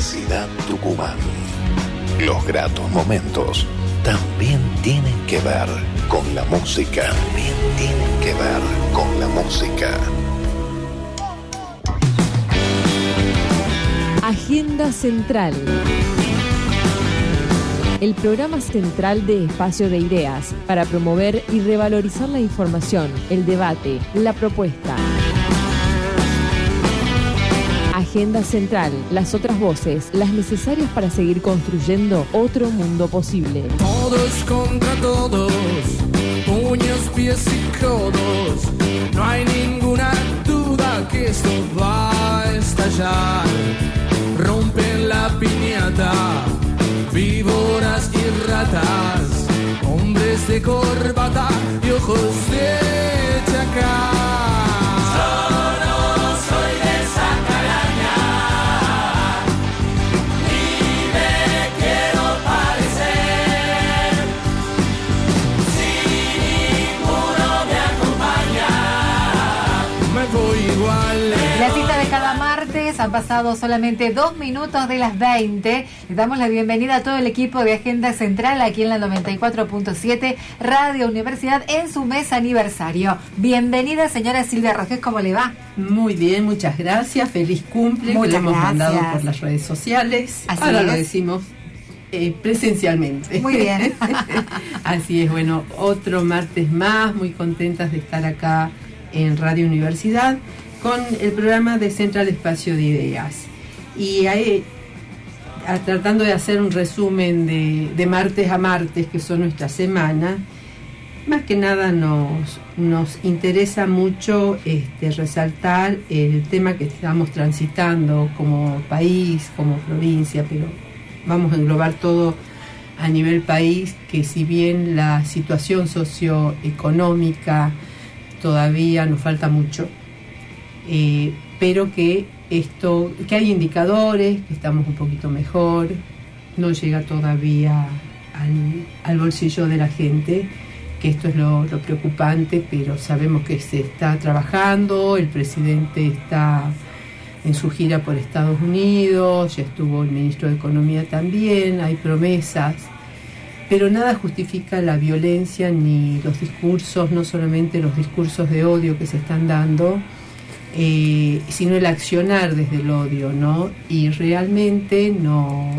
Universidad Tucumán. Los gratos momentos también tienen que ver con la música. También tienen que ver con la música. Agenda Central. El programa central de Espacio de Ideas para promover y revalorizar la información, el debate, la propuesta. Agenda Central, las otras voces, las necesarias para seguir construyendo otro mundo posible. Todos contra todos, puños, pies y codos. No hay ninguna duda que esto va a estallar. Rompen la piñata, víboras y ratas, hombres de corbata y ojos de chacal. Han pasado solamente dos minutos de las 20. Le damos la bienvenida a todo el equipo de Agenda Central aquí en la 94.7 Radio Universidad en su mes aniversario. Bienvenida, señora Silvia Rogés, ¿cómo le va? Muy bien, muchas gracias. Feliz cumple. Muchas hemos mandado por las redes sociales. Ahora lo decimos eh, presencialmente. Muy bien. Así es, bueno, otro martes más, muy contentas de estar acá en Radio Universidad con el programa de Central Espacio de Ideas. Y ahí, tratando de hacer un resumen de, martes a martes, que son nuestra semana, más que nada nos, nos interesa mucho este, resaltar el tema que estamos transitando como país, como provincia, pero vamos a englobar todo a nivel país, que si bien la situación socioeconómica todavía nos falta mucho, eh, pero que esto, que hay indicadores, que estamos un poquito mejor, no llega todavía al, bolsillo de la gente, que esto es lo, preocupante, pero sabemos que se está trabajando, el presidente está en su gira por Estados Unidos, ya estuvo el ministro de Economía también, hay promesas, pero nada justifica la violencia ni los discursos, no solamente los discursos de odio que se están dando, eh, sino el accionar desde el odio, ¿no? Y realmente nos,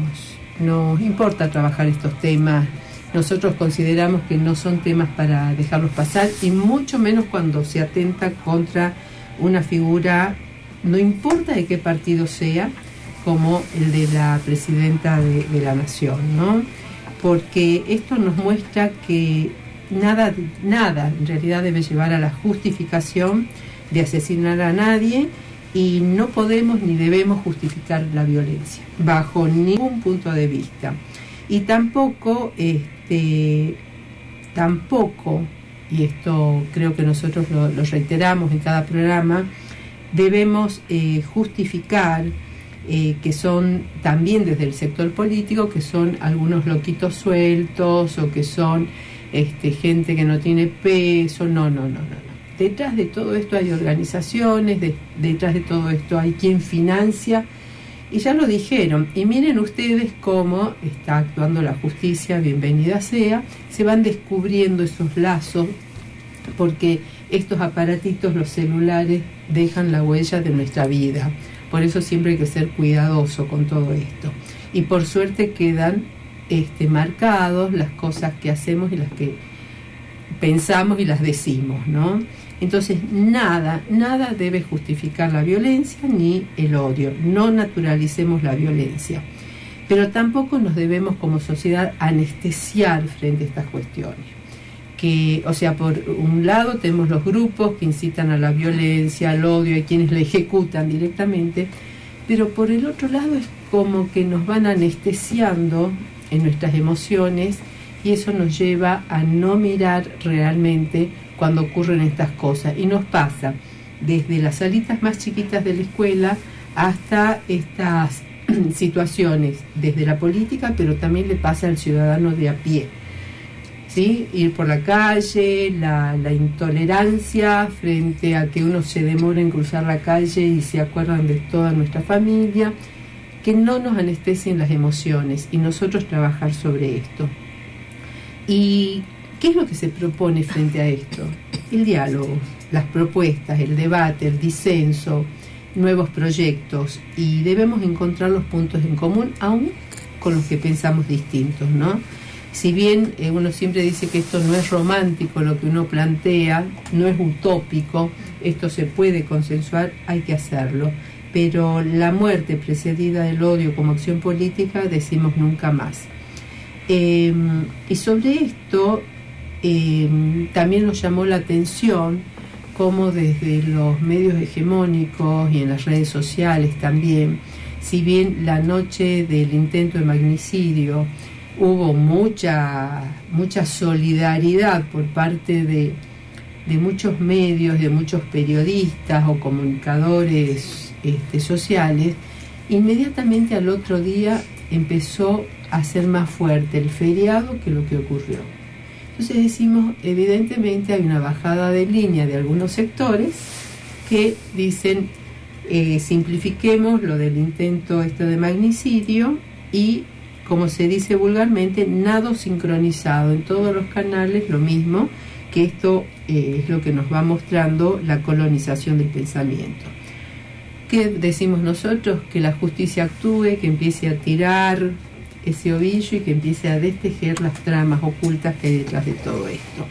nos importa trabajar estos temas. Nosotros consideramos que no son temas para dejarlos pasar y mucho menos cuando se atenta contra una figura, no importa de qué partido sea, como el de la presidenta de, de la nación, ¿no? Porque esto nos muestra que nada, nada en realidad debe llevar a la justificación de asesinar a nadie y no podemos ni debemos justificar la violencia bajo ningún punto de vista. Y tampoco, este, tampoco, y esto creo que nosotros lo, reiteramos en cada programa, debemos eh, justificar eh, que son también desde el sector político, que son algunos loquitos sueltos o que son este, gente que no tiene peso, no, no, no, no detrás de todo esto hay organizaciones, detrás de todo esto hay quien financia, y ya lo dijeron, y miren ustedes cómo está actuando la justicia, bienvenida sea, se van descubriendo esos lazos, porque estos aparatitos, los celulares, dejan la huella de nuestra vida. Por eso siempre hay que ser cuidadoso con todo esto. Y por suerte quedan este, marcados las cosas que hacemos y las que pensamos y las decimos, ¿no? Entonces, nada, nada debe justificar la violencia ni el odio. No naturalicemos la violencia. Pero tampoco nos debemos como sociedad anestesiar frente a estas cuestiones. Que, o sea, por un lado tenemos los grupos que incitan a la violencia, al odio, y quienes la ejecutan directamente, pero por el otro lado es como que nos van anestesiando en nuestras emociones y eso nos lleva a no mirar realmente cuando ocurren estas cosas. Y nos pasa desde las salitas más chiquitas de la escuela hasta estas situaciones, desde la política, pero también le pasa al ciudadano de a pie. ¿Sí? Ir por la calle, la, la intolerancia frente a que uno se demora en cruzar la calle y se acuerdan de toda nuestra familia. que no nos anestesien las emociones y nosotros trabajar sobre esto. ¿Y qué es lo que se propone frente a esto? El diálogo, las propuestas, el debate, el disenso, nuevos proyectos y debemos encontrar los puntos en común aún con los que pensamos distintos, ¿no? Si bien eh, uno siempre dice que esto no es romántico lo que uno plantea, no es utópico, esto se puede consensuar, hay que hacerlo. Pero la muerte precedida del odio como acción política decimos nunca más. Em, y sobre esto em, también nos llamó la atención cómo desde los medios hegemónicos y en las redes sociales también, si bien la noche del intento de magnicidio hubo mucha, mucha solidaridad por parte de, de muchos medios, de muchos periodistas o comunicadores este, sociales, inmediatamente al otro día empezó a ser más fuerte el feriado que lo que ocurrió. Entonces decimos, evidentemente hay una bajada de línea de algunos sectores que dicen, eh, simplifiquemos lo del intento este de magnicidio y, como se dice vulgarmente, nado sincronizado en todos los canales, lo mismo, que esto eh, es lo que nos va mostrando la colonización del pensamiento. ¿Qué decimos nosotros? Que la justicia actúe, que empiece a tirar ese ovillo y que empiece a destejer las tramas ocultas que hay detrás de todo esto.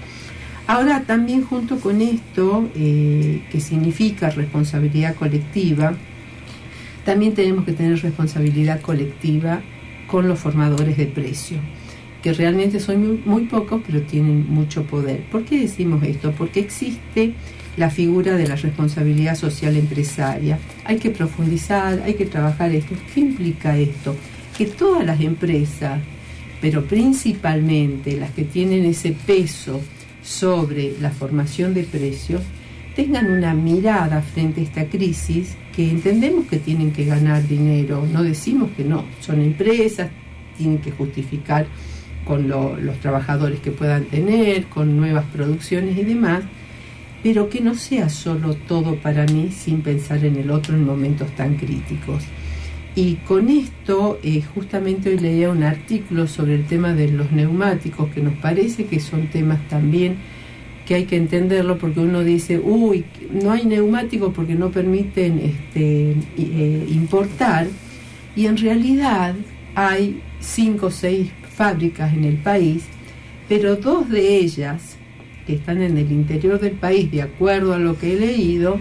Ahora también junto con esto, eh, que significa responsabilidad colectiva, también tenemos que tener responsabilidad colectiva con los formadores de precio, que realmente son muy, muy pocos, pero tienen mucho poder. ¿Por qué decimos esto? Porque existe la figura de la responsabilidad social empresaria. Hay que profundizar, hay que trabajar esto. ¿Qué implica esto? que todas las empresas, pero principalmente las que tienen ese peso sobre la formación de precios, tengan una mirada frente a esta crisis que entendemos que tienen que ganar dinero, no decimos que no, son empresas, tienen que justificar con los trabajadores que puedan tener, con nuevas producciones y demás, pero que no sea solo todo para mí sin pensar en el otro en momentos tan críticos. Y con esto, eh, justamente hoy leía un artículo sobre el tema de los neumáticos, que nos parece que son temas también que hay que entenderlo, porque uno dice, uy, no hay neumáticos porque no permiten este, eh, importar, y en realidad hay cinco o seis fábricas en el país, pero dos de ellas, que están en el interior del país, de acuerdo a lo que he leído,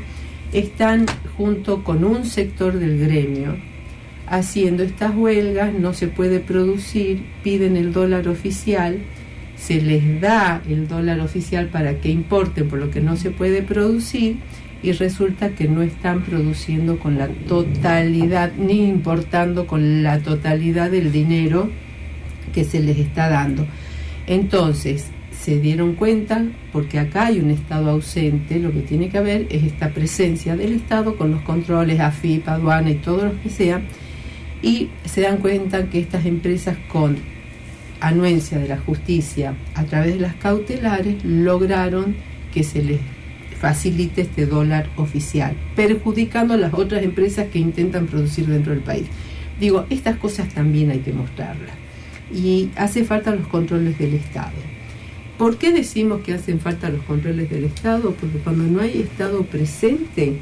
están junto con un sector del gremio, haciendo estas huelgas, no se puede producir, piden el dólar oficial, se les da el dólar oficial para que importen por lo que no se puede producir y resulta que no están produciendo con la totalidad ni importando con la totalidad del dinero que se les está dando. Entonces, se dieron cuenta, porque acá hay un Estado ausente, lo que tiene que haber es esta presencia del Estado con los controles, AFIP, aduana y todo lo que sea, y se dan cuenta que estas empresas con anuencia de la justicia a través de las cautelares lograron que se les facilite este dólar oficial, perjudicando a las otras empresas que intentan producir dentro del país. Digo, estas cosas también hay que mostrarlas. Y hace falta los controles del Estado. ¿Por qué decimos que hacen falta los controles del Estado? Porque cuando no hay Estado presente,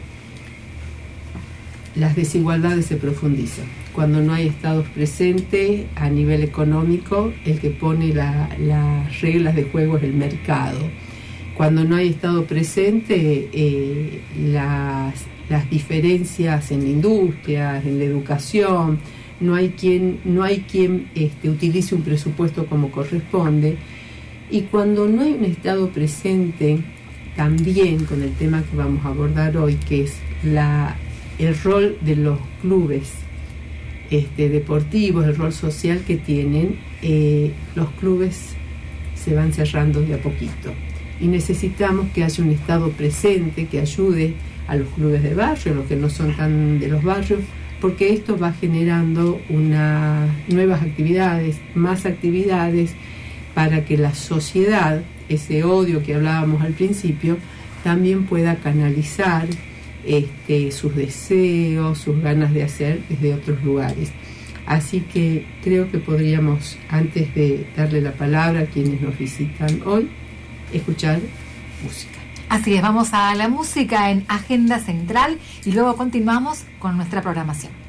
las desigualdades se profundizan cuando no hay estados presentes a nivel económico, el que pone las reglas de juego es el mercado. Cuando no hay estado presente, eh, las, diferencias en la industria, en la educación, no hay quien, no hay quien este, utilice un presupuesto como corresponde. Y cuando no hay un estado presente, también con el tema que vamos a abordar hoy, que es la, el rol de los clubes este, deportivos, el rol social que tienen, eh, los clubes se van cerrando de a poquito. Y necesitamos que haya un Estado presente que ayude a los clubes de barrio, los que no son tan de los barrios, porque esto va generando unas nuevas actividades, más actividades, para que la sociedad, ese odio que hablábamos al principio, también pueda canalizar este, sus deseos, sus ganas de hacer desde otros lugares. Así que creo que podríamos, antes de darle la palabra a quienes nos visitan hoy, escuchar música. Así es, vamos a la música en Agenda Central y luego continuamos con nuestra programación.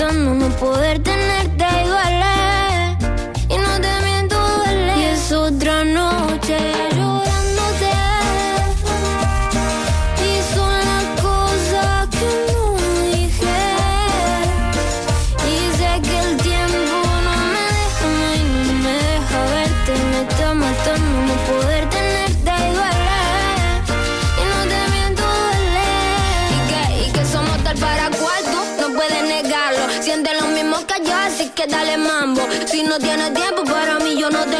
intentando no poder junto a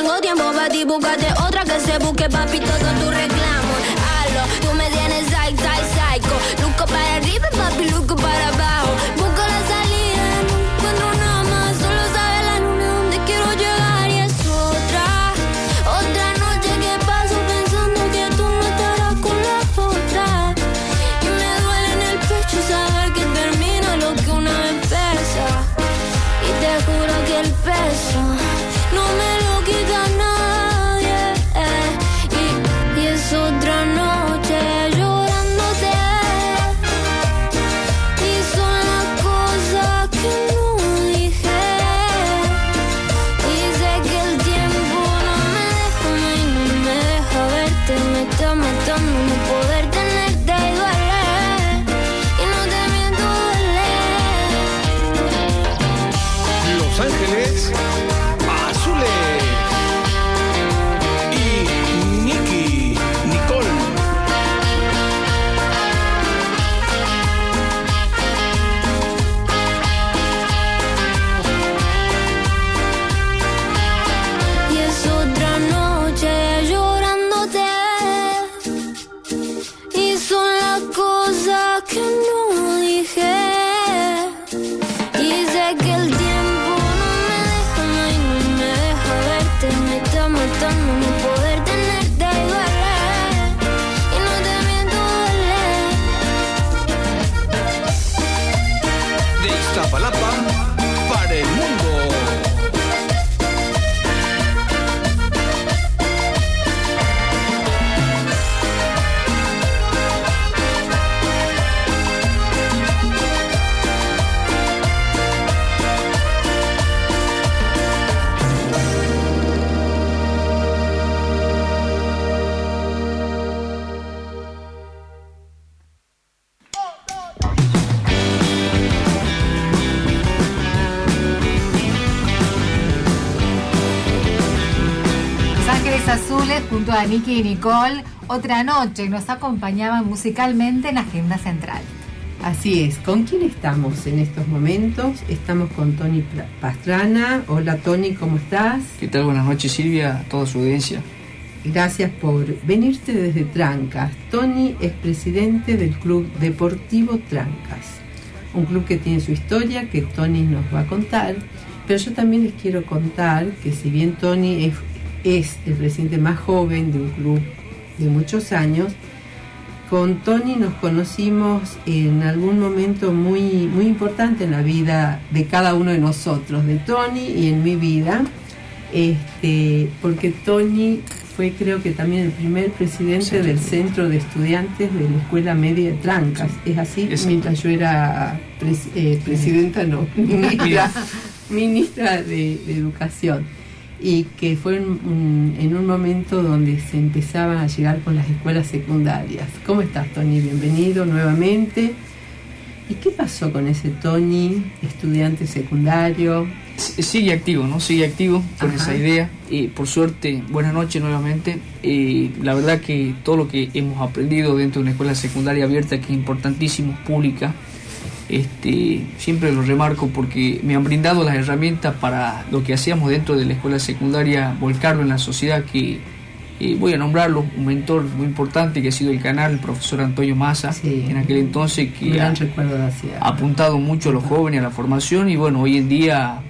Nicky y Nicole, otra noche nos acompañaban musicalmente en Agenda Central. Así es, ¿con quién estamos en estos momentos? Estamos con Tony Pastrana. Hola Tony, ¿cómo estás? ¿Qué tal? Buenas noches Silvia, a toda su audiencia. Gracias por venirte desde Trancas. Tony es presidente del Club Deportivo Trancas, un club que tiene su historia que Tony nos va a contar, pero yo también les quiero contar que si bien Tony es es el presidente más joven de un club de muchos años. Con Tony nos conocimos en algún momento muy, muy importante en la vida de cada uno de nosotros, de Tony y en mi vida, este, porque Tony fue creo que también el primer presidente del centro de estudiantes de la Escuela Media de Trancas. ¿Es así? Mientras yo era eh, presidenta, no, ministra, ministra de Educación y que fue en, un momento donde se empezaban a llegar con las escuelas secundarias. ¿Cómo estás, Tony? Bienvenido nuevamente. ¿Y qué pasó con ese Tony, estudiante secundario? Sigue activo, ¿no? Sigue activo con esa idea. y por suerte, buenas noches nuevamente. la verdad que todo lo que hemos aprendido dentro de una escuela secundaria abierta, que es importantísimo, pública, este, siempre lo remarco porque me han brindado las herramientas para lo que hacíamos dentro de la escuela secundaria, volcarlo en la sociedad que eh, voy a nombrarlo, un mentor muy importante que ha sido el canal, el profesor Antonio Massa, en aquel entonces que ha, apuntado mucho a los jóvenes a la formación y bueno, hoy en día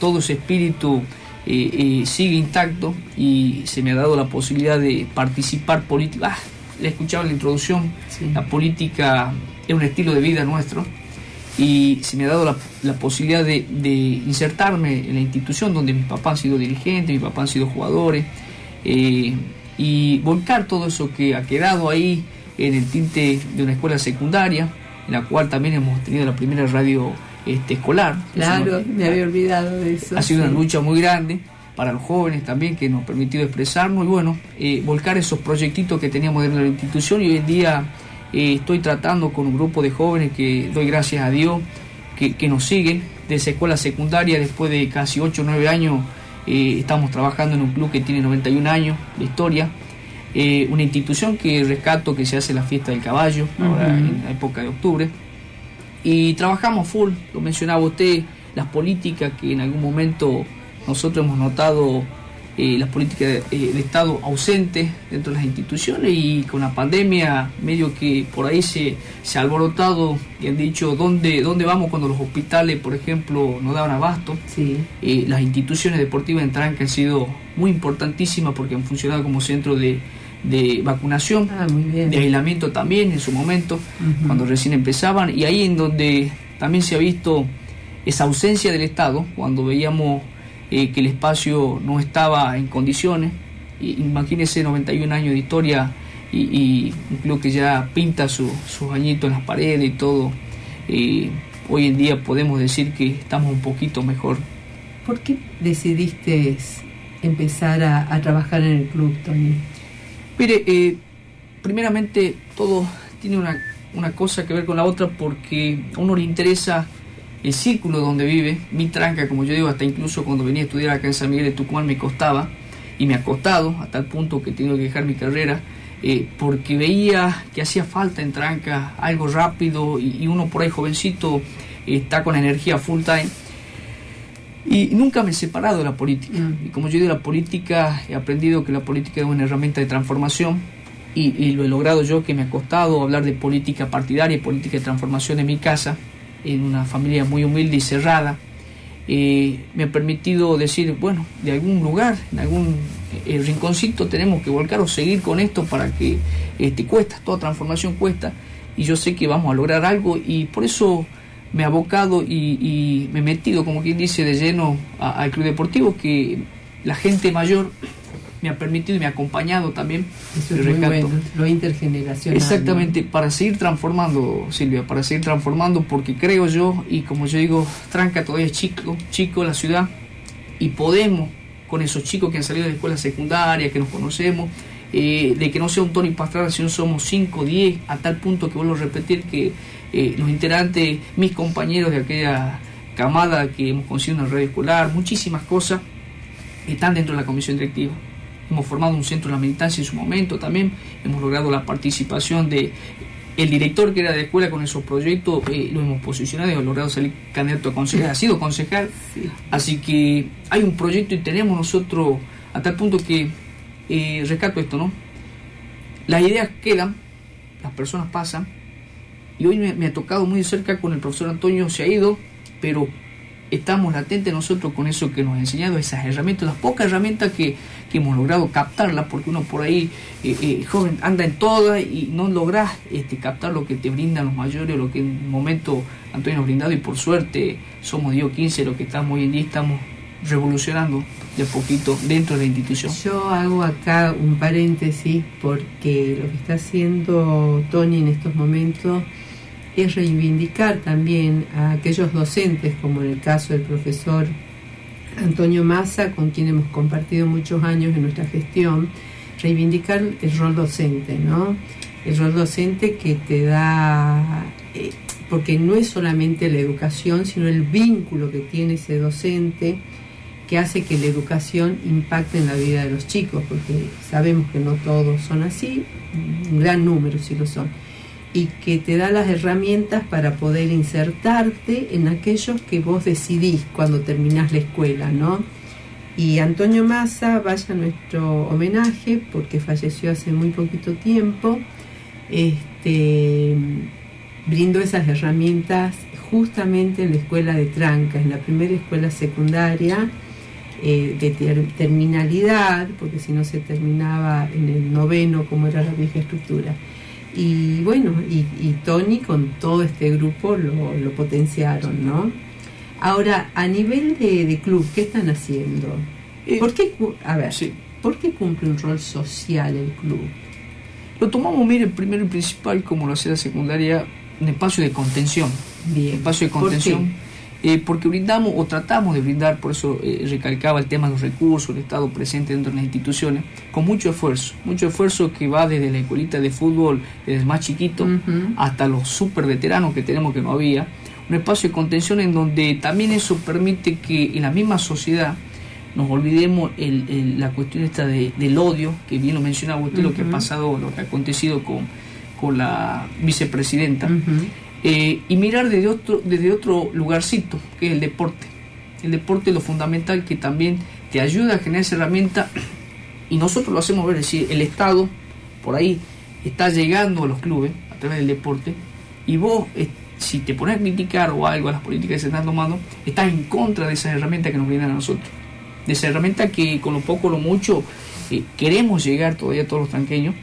todo ese espíritu eh, eh, sigue intacto y se me ha dado la posibilidad de participar política. Ah, le escuchaba en la introducción, la política es un estilo de vida nuestro y se me ha dado la, posibilidad de, insertarme en la institución donde mis papás han sido dirigentes, mis papás han sido jugadores, eh, y volcar todo eso que ha quedado ahí en el tinte de una escuela secundaria, en la cual también hemos tenido la primera radio este, escolar. Claro, me había olvidado de eso. Ha sido una lucha muy grande para los jóvenes también que nos ha permitido expresarnos y bueno, eh, volcar esos proyectitos que teníamos dentro de la institución y hoy en día eh, estoy tratando con un grupo de jóvenes que doy gracias a Dios que, nos siguen desde escuela secundaria después de casi 8 o 9 años. Eh, estamos trabajando en un club que tiene 91 años de historia. Eh, una institución que rescato que se hace la fiesta del caballo, ahora en la época de octubre. Y trabajamos full, lo mencionaba usted, las políticas que en algún momento nosotros hemos notado eh, las políticas eh, de, Estado ausentes dentro de las instituciones y con la pandemia medio que por ahí se, se ha alborotado y han dicho dónde, dónde vamos cuando los hospitales, por ejemplo, no daban abasto. Sí. Eh, las instituciones deportivas en Tranca han sido muy importantísimas porque han funcionado como centro de, de vacunación, ah, de aislamiento también en su momento, cuando recién empezaban, y ahí en donde también se ha visto esa ausencia del Estado, cuando veíamos eh, que el espacio no estaba en condiciones. imagínese 91 años de historia y, creo que ya pinta sus añitos en las paredes y todo. Eh, hoy en día podemos decir que estamos un poquito mejor. ¿Por qué decidiste empezar a, trabajar en el club, Tony? Mire, eh, primeramente todo tiene una, una cosa que ver con la otra porque a uno le interesa el círculo donde vive, mi tranca, como yo digo, hasta incluso cuando venía a estudiar acá en San Miguel de Tucumán me costaba y me ha costado a tal punto que he tenido que dejar mi carrera eh, porque veía que hacía falta en tranca algo rápido y, uno por ahí jovencito está con energía full time. Y nunca me he separado de la política. Mm. Y como yo digo, la política, he aprendido que la política es una herramienta de transformación y, y, lo he logrado yo, que me ha costado hablar de política partidaria y política de transformación en mi casa en una familia muy humilde y cerrada, eh, me ha permitido decir, bueno, de algún lugar, en algún eh, rinconcito tenemos que volcar o seguir con esto para que este, cuesta, toda transformación cuesta, y yo sé que vamos a lograr algo, y por eso me he abocado y, me he metido, como quien dice, de lleno al club deportivo, que la gente mayor me ha permitido y me ha acompañado también. Eso es muy bueno, lo intergeneracional. Exactamente, para seguir transformando, Silvia, para seguir transformando, porque creo yo, y como yo digo, Tranca todavía es chico, chico la ciudad, y podemos, con esos chicos que han salido de la escuela secundaria, que nos conocemos, eh, de que no sea un Tony Pastrana, sino somos 5, 10, a tal punto que vuelvo a repetir que eh, los integrantes, mis compañeros de aquella camada que hemos conseguido en la red escolar, muchísimas cosas, están dentro de la comisión directiva hemos formado un centro de la militancia en su momento también, hemos logrado la participación de el director que era de escuela con esos proyectos, eh, lo hemos posicionado y hemos logrado salir candidato a concejal, ha sido concejal, así que hay un proyecto y tenemos nosotros a tal punto que eh, rescato esto, ¿no? Las ideas quedan, las personas pasan, y hoy me, me ha tocado muy de cerca con el profesor Antonio, se ha ido, pero estamos latentes nosotros con eso que nos ha enseñado, esas herramientas, las pocas herramientas que, hemos logrado captarlas, porque uno por ahí, eh, eh, joven, anda en todas y no logras este, captar lo que te brindan los mayores, lo que en un momento Antonio nos brindado y por suerte somos Dios 15, lo que estamos hoy en día, estamos revolucionando de poquito dentro de la institución. Yo hago acá un paréntesis porque lo que está haciendo Tony en estos momentos es reivindicar también a aquellos docentes, como en el caso del profesor Antonio Massa, con quien hemos compartido muchos años en nuestra gestión, reivindicar el rol docente, ¿no? El rol docente que te da, eh, porque no es solamente la educación, sino el vínculo que tiene ese docente que hace que la educación impacte en la vida de los chicos, porque sabemos que no todos son así, un gran número sí lo son, y que te da las herramientas para poder insertarte en aquellos que vos decidís cuando terminás la escuela, ¿no? Y Antonio Massa, vaya nuestro homenaje, porque falleció hace muy poquito tiempo, este, brindó esas herramientas justamente en la escuela de Tranca, en la primera escuela secundaria, eh, de terminalidad, porque si no se terminaba en el noveno, como era la vieja estructura. Y bueno, y, Tony con todo este grupo lo, potenciaron, ¿no? Ahora, a nivel de, club, ¿qué están haciendo? Eh, ¿Por qué, a ver, ¿por qué cumple un rol social el club? Lo tomamos, mire, primero y principal, como lo hacía la secundaria, un espacio de contención. Bien. espacio de contención eh, porque brindamos o tratamos de brindar, por eso eh, recalcaba el tema de los recursos, el Estado presente dentro de las instituciones, con mucho esfuerzo, mucho esfuerzo que va desde la escuelita de fútbol, desde el más chiquito, hasta los super veteranos que tenemos que no había, un espacio de contención en donde también eso permite que en la misma sociedad nos olvidemos el, la cuestión esta del odio, que bien lo mencionaba usted, lo que ha pasado, lo que ha acontecido con, con la vicepresidenta. Eh, y mirar desde otro, desde otro lugarcito, que es el deporte. El deporte es lo fundamental que también te ayuda a generar esa herramienta y nosotros lo hacemos ver, es decir, el Estado por ahí está llegando a los clubes a través del deporte y vos, si te pones a criticar o algo a las políticas que se están tomando, estás en contra de esas herramientas que nos vienen a nosotros. De esa herramienta que con lo poco o lo mucho eh, queremos llegar todavía a todos los tranqueños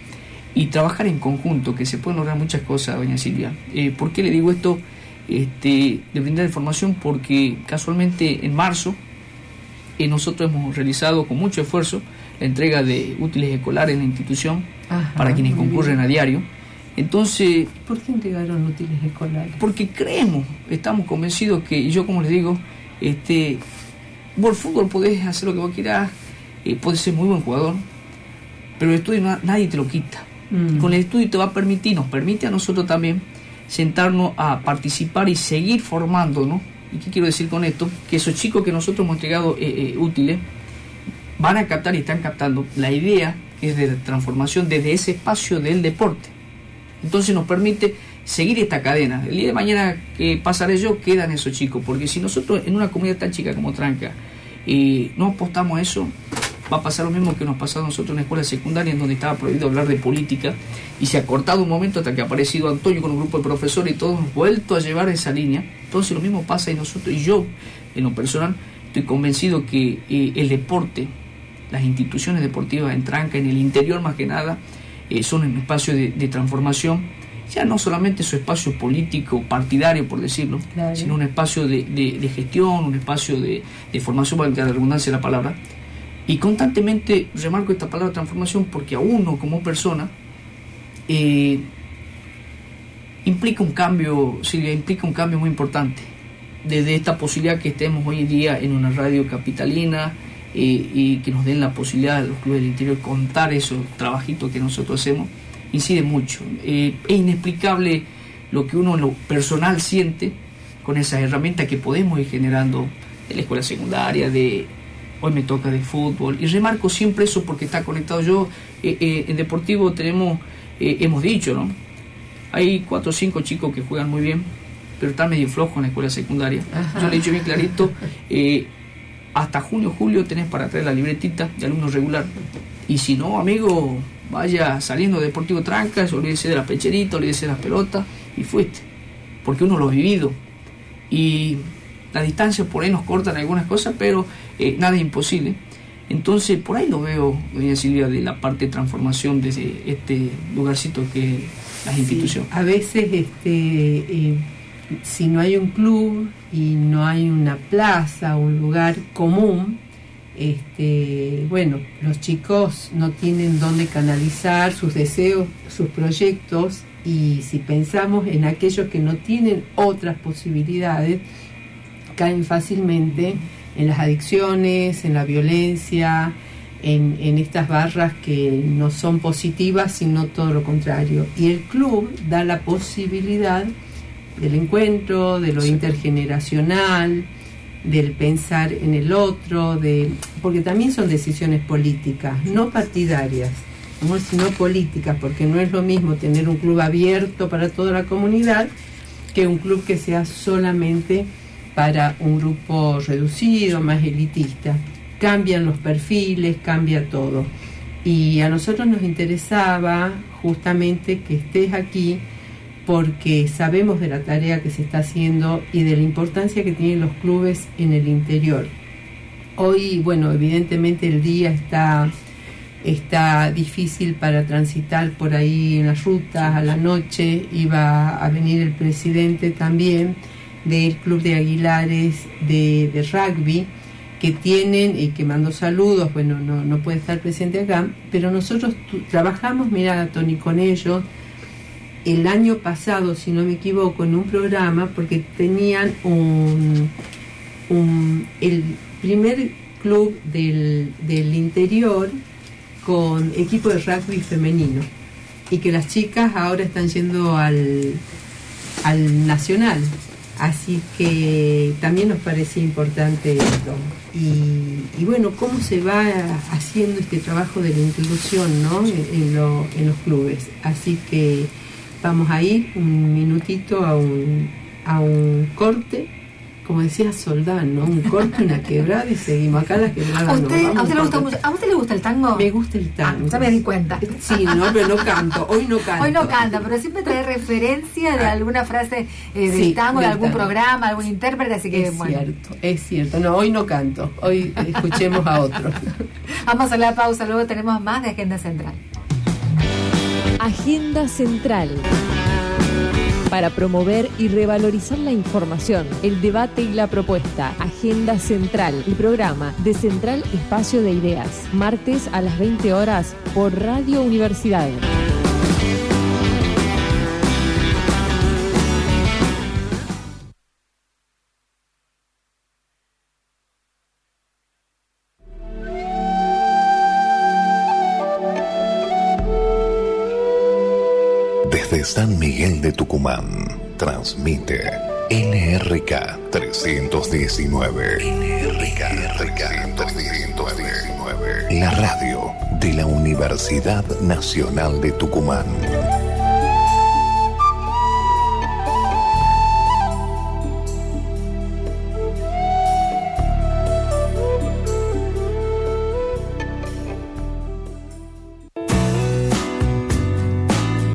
y trabajar en conjunto, que se pueden lograr muchas cosas, doña Silvia. Eh, ¿Por qué le digo esto este, de brindar información? Porque casualmente en marzo eh, nosotros hemos realizado con mucho esfuerzo la entrega de útiles escolares en la institución para quienes concurren a diario. Entonces... ¿Por qué entregaron útiles escolares? Porque creemos, estamos convencidos que, yo como les digo, este, vos fútbol podés hacer lo que vos quieras, eh, podés ser muy buen jugador, pero el estudio nadie te lo quita. Mm. Con el estudio te va a permitir, nos permite a nosotros también sentarnos a participar y seguir formándonos. ¿Y qué quiero decir con esto? Que esos chicos que nosotros hemos entregado eh, eh, útiles van a captar y están captando la idea es de transformación desde ese espacio del deporte. Entonces nos permite seguir esta cadena. El día de mañana que pasaré yo, quedan esos chicos, porque si nosotros en una comunidad tan chica como Tranca eh, no apostamos a eso, va a pasar lo mismo que nos pasó a nosotros en la escuela secundaria, en donde estaba prohibido hablar de política, y se ha cortado un momento hasta que ha aparecido Antonio con un grupo de profesores y todos hemos vuelto a llevar esa línea. Entonces lo mismo pasa y nosotros, y yo, en lo personal, estoy convencido que eh, el deporte, las instituciones deportivas en Tranca, en el interior más que nada, eh, son un espacio de, transformación, ya no solamente su espacio político, partidario, por decirlo, sino un espacio de, gestión, un espacio de, formación, para la redundancia de la palabra, y constantemente remarco esta palabra transformación porque a uno como persona eh, implica un cambio, Silvia, implica un cambio muy importante. Desde esta posibilidad que estemos hoy en día en una radio capitalina eh, y que nos den la posibilidad a los clubes del interior contar esos trabajitos que nosotros hacemos, incide mucho. Eh, es inexplicable lo que uno en lo personal siente con esas herramientas que podemos ir generando de la escuela secundaria, de hoy me toca de fútbol. Y remarco siempre eso porque está conectado. Yo, eh, eh, en Deportivo tenemos, eh, hemos dicho, ¿no? Hay cuatro o cinco chicos que juegan muy bien, pero están medio flojos en la escuela secundaria. Yo le he dicho bien clarito, hasta junio, julio tenés para traer la libretita de alumno regular. Y si no, amigo, vaya saliendo de Deportivo Trancas, olvídese de la pecherita, olvídese de las pelotas y fuiste. Porque uno lo ha vivido. Y la distancia por ahí nos cortan algunas cosas, pero eh, nada es imposible. Entonces, por ahí lo veo, doña Silvia, de la parte de transformación desde este lugarcito que es las instituciones. a veces, este, eh, si no hay un club y no hay una plaza, un lugar común, este, bueno, los chicos no tienen dónde canalizar sus deseos, sus proyectos, y si pensamos en aquellos que no tienen otras posibilidades, caen fácilmente en las adicciones, en la violencia, en, estas barras que no son positivas, sino todo lo contrario. Y el club da la posibilidad del encuentro, de lo intergeneracional, del pensar en el otro, de, porque también son decisiones políticas, no partidarias, sino políticas, porque no es lo mismo tener un club abierto para toda la comunidad que un club que sea solamente para un grupo reducido, más elitista. Cambian los perfiles, cambia todo. Y a nosotros nos interesaba justamente que estés aquí porque sabemos de la tarea que se está haciendo y de la importancia que tienen los clubes en el interior. Hoy, bueno, evidentemente el día está, está difícil para transitar por ahí en las rutas, a la noche iba a venir el presidente también del Club de Aguilares de, de rugby, que tienen y que mando saludos, bueno, no, no puede estar presente acá, pero nosotros trabajamos, mira, Tony, con ellos el año pasado, si no me equivoco, en un programa, porque tenían un, el primer club del, del interior con equipo de rugby femenino y que las chicas ahora están yendo al, al nacional Así que también nos parecía importante esto. Y, bueno, cómo se va haciendo este trabajo de la inclusión ¿no? en, en los clubes. Así que vamos a ir un minutito a un, a un corte como decía Soldán, ¿no? Un corte, una quebrada y seguimos. Acá la quebrada ¿A usted, ¿a usted, le gusta mucho, ¿A usted le gusta el tango? Me gusta el tango. Ah, ya me di cuenta. Sí, no, pero no canto. Hoy no canto. Hoy no canta, pero siempre trae referencia de ah. alguna frase eh, del tango, de algún programa, algún intérprete, así que es cierto, es cierto. No, hoy no canto. Hoy escuchemos a otro. Vamos a la pausa, luego tenemos más de Agenda Central. Agenda Central para promover y revalorizar la información, el debate y la propuesta. Agenda Central, el programa de Central Espacio de Ideas, martes a las 20 horas por Radio Universidad. San Miguel de Tucumán transmite NRK 319. NRK 319. La radio de la Universidad Nacional de Tucumán.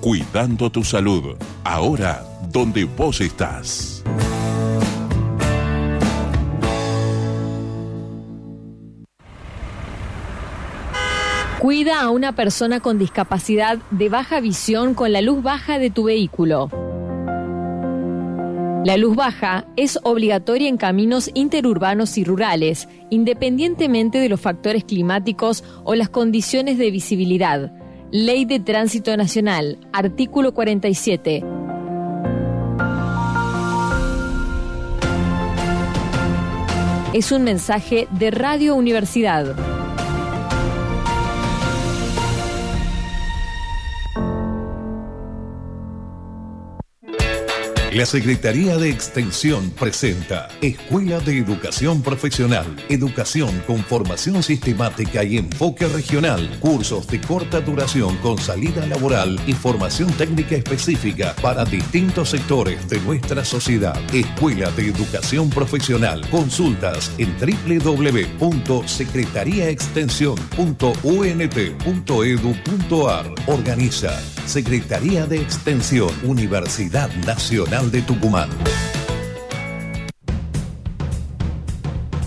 Cuidando tu salud, ahora donde vos estás. Cuida a una persona con discapacidad de baja visión con la luz baja de tu vehículo. La luz baja es obligatoria en caminos interurbanos y rurales, independientemente de los factores climáticos o las condiciones de visibilidad Ley de Tránsito Nacional, artículo 47. Es un mensaje de Radio Universidad. La Secretaría de Extensión presenta Escuela de Educación Profesional, educación con formación sistemática y enfoque regional, cursos de corta duración con salida laboral y formación técnica específica para distintos sectores de nuestra sociedad. Escuela de Educación Profesional. Consultas en www.secretariaextensión.unt.edu.ar. Organiza Secretaría de Extensión, Universidad Nacional de Tucumán.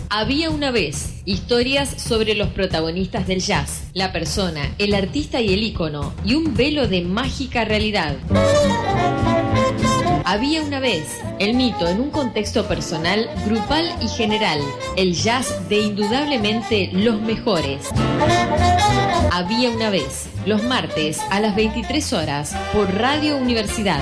Había una vez historias sobre los protagonistas del jazz, la persona, el artista y el ícono, y un velo de mágica realidad. Había una vez, el mito en un contexto personal, grupal y general, el jazz de indudablemente los mejores. Había una vez, los martes a las 23 horas por Radio Universidad.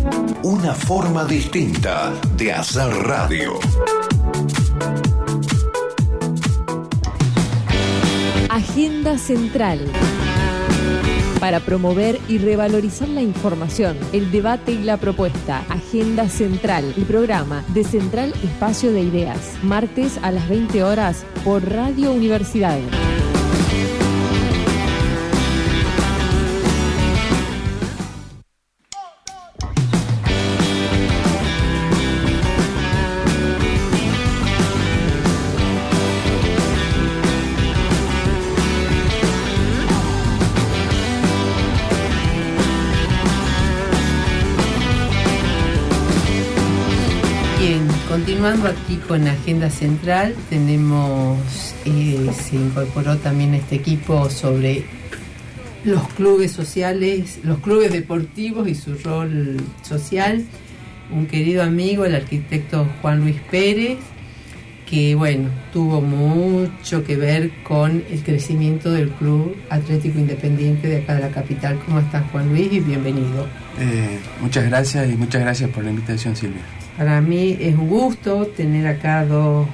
Una forma distinta de hacer radio. Agenda Central. Para promover y revalorizar la información, el debate y la propuesta. Agenda Central, el programa de Central Espacio de Ideas. Martes a las 20 horas por Radio Universidad. Continuando aquí con Agenda Central, tenemos, eh, se incorporó también este equipo sobre los clubes sociales, los clubes deportivos y su rol social. Un querido amigo, el arquitecto Juan Luis Pérez, que bueno, tuvo mucho que ver con el crecimiento del Club Atlético Independiente de acá de la capital. ¿Cómo estás Juan Luis? Y bienvenido. Eh, muchas gracias y muchas gracias por la invitación, Silvia. Para mí es un gusto tener acá dos,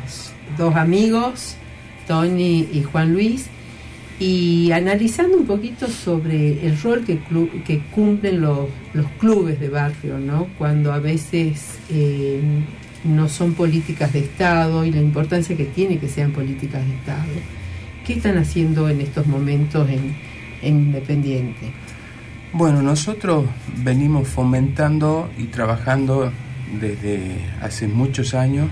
dos amigos, Tony y Juan Luis, y analizando un poquito sobre el rol que, que cumplen los, los clubes de barrio, ¿no? Cuando a veces eh, no son políticas de Estado y la importancia que tiene que sean políticas de Estado. ¿Qué están haciendo en estos momentos en, en Independiente? Bueno, nosotros venimos fomentando y trabajando desde hace muchos años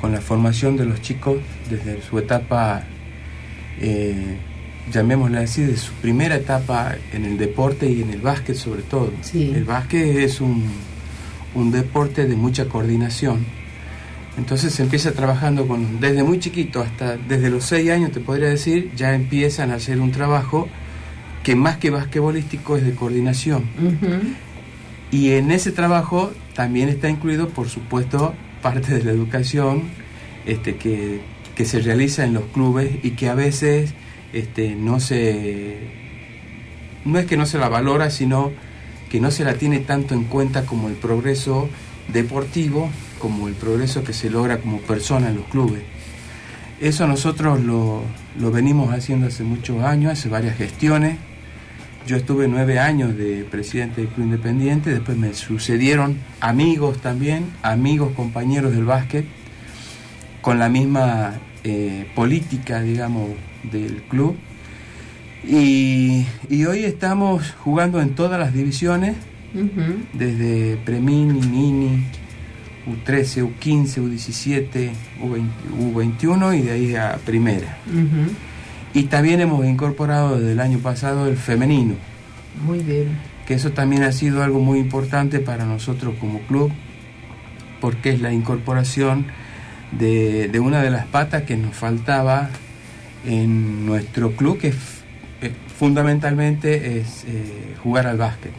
con la formación de los chicos desde su etapa, eh, llamémosla así, de su primera etapa en el deporte y en el básquet sobre todo. Sí. El básquet es un, un deporte de mucha coordinación. Entonces se empieza trabajando con, desde muy chiquito hasta desde los 6 años, te podría decir, ya empiezan a hacer un trabajo que más que basquetbolístico es de coordinación. Y en ese trabajo también está incluido, por supuesto, parte de la educación este, que, que se realiza en los clubes y que a veces este, no se. No es que no se la valora, sino que no se la tiene tanto en cuenta como el progreso deportivo, como el progreso que se logra como persona en los clubes. Eso nosotros lo, lo venimos haciendo hace muchos años, hace varias gestiones. Yo estuve nueve años de presidente del Club Independiente, después me sucedieron amigos también, amigos, compañeros del básquet, con la misma eh, política, digamos, del club. Y, y hoy estamos jugando en todas las divisiones, desde Premini, Mini, U13, U15, U17, U20, U21 y de ahí a Primera. Y también hemos incorporado desde el año pasado el femenino, Muy bien. que eso también ha sido algo muy importante para nosotros como club, porque es la incorporación de, de una de las patas que nos faltaba en nuestro club, que eh, fundamentalmente es eh, jugar al básquet.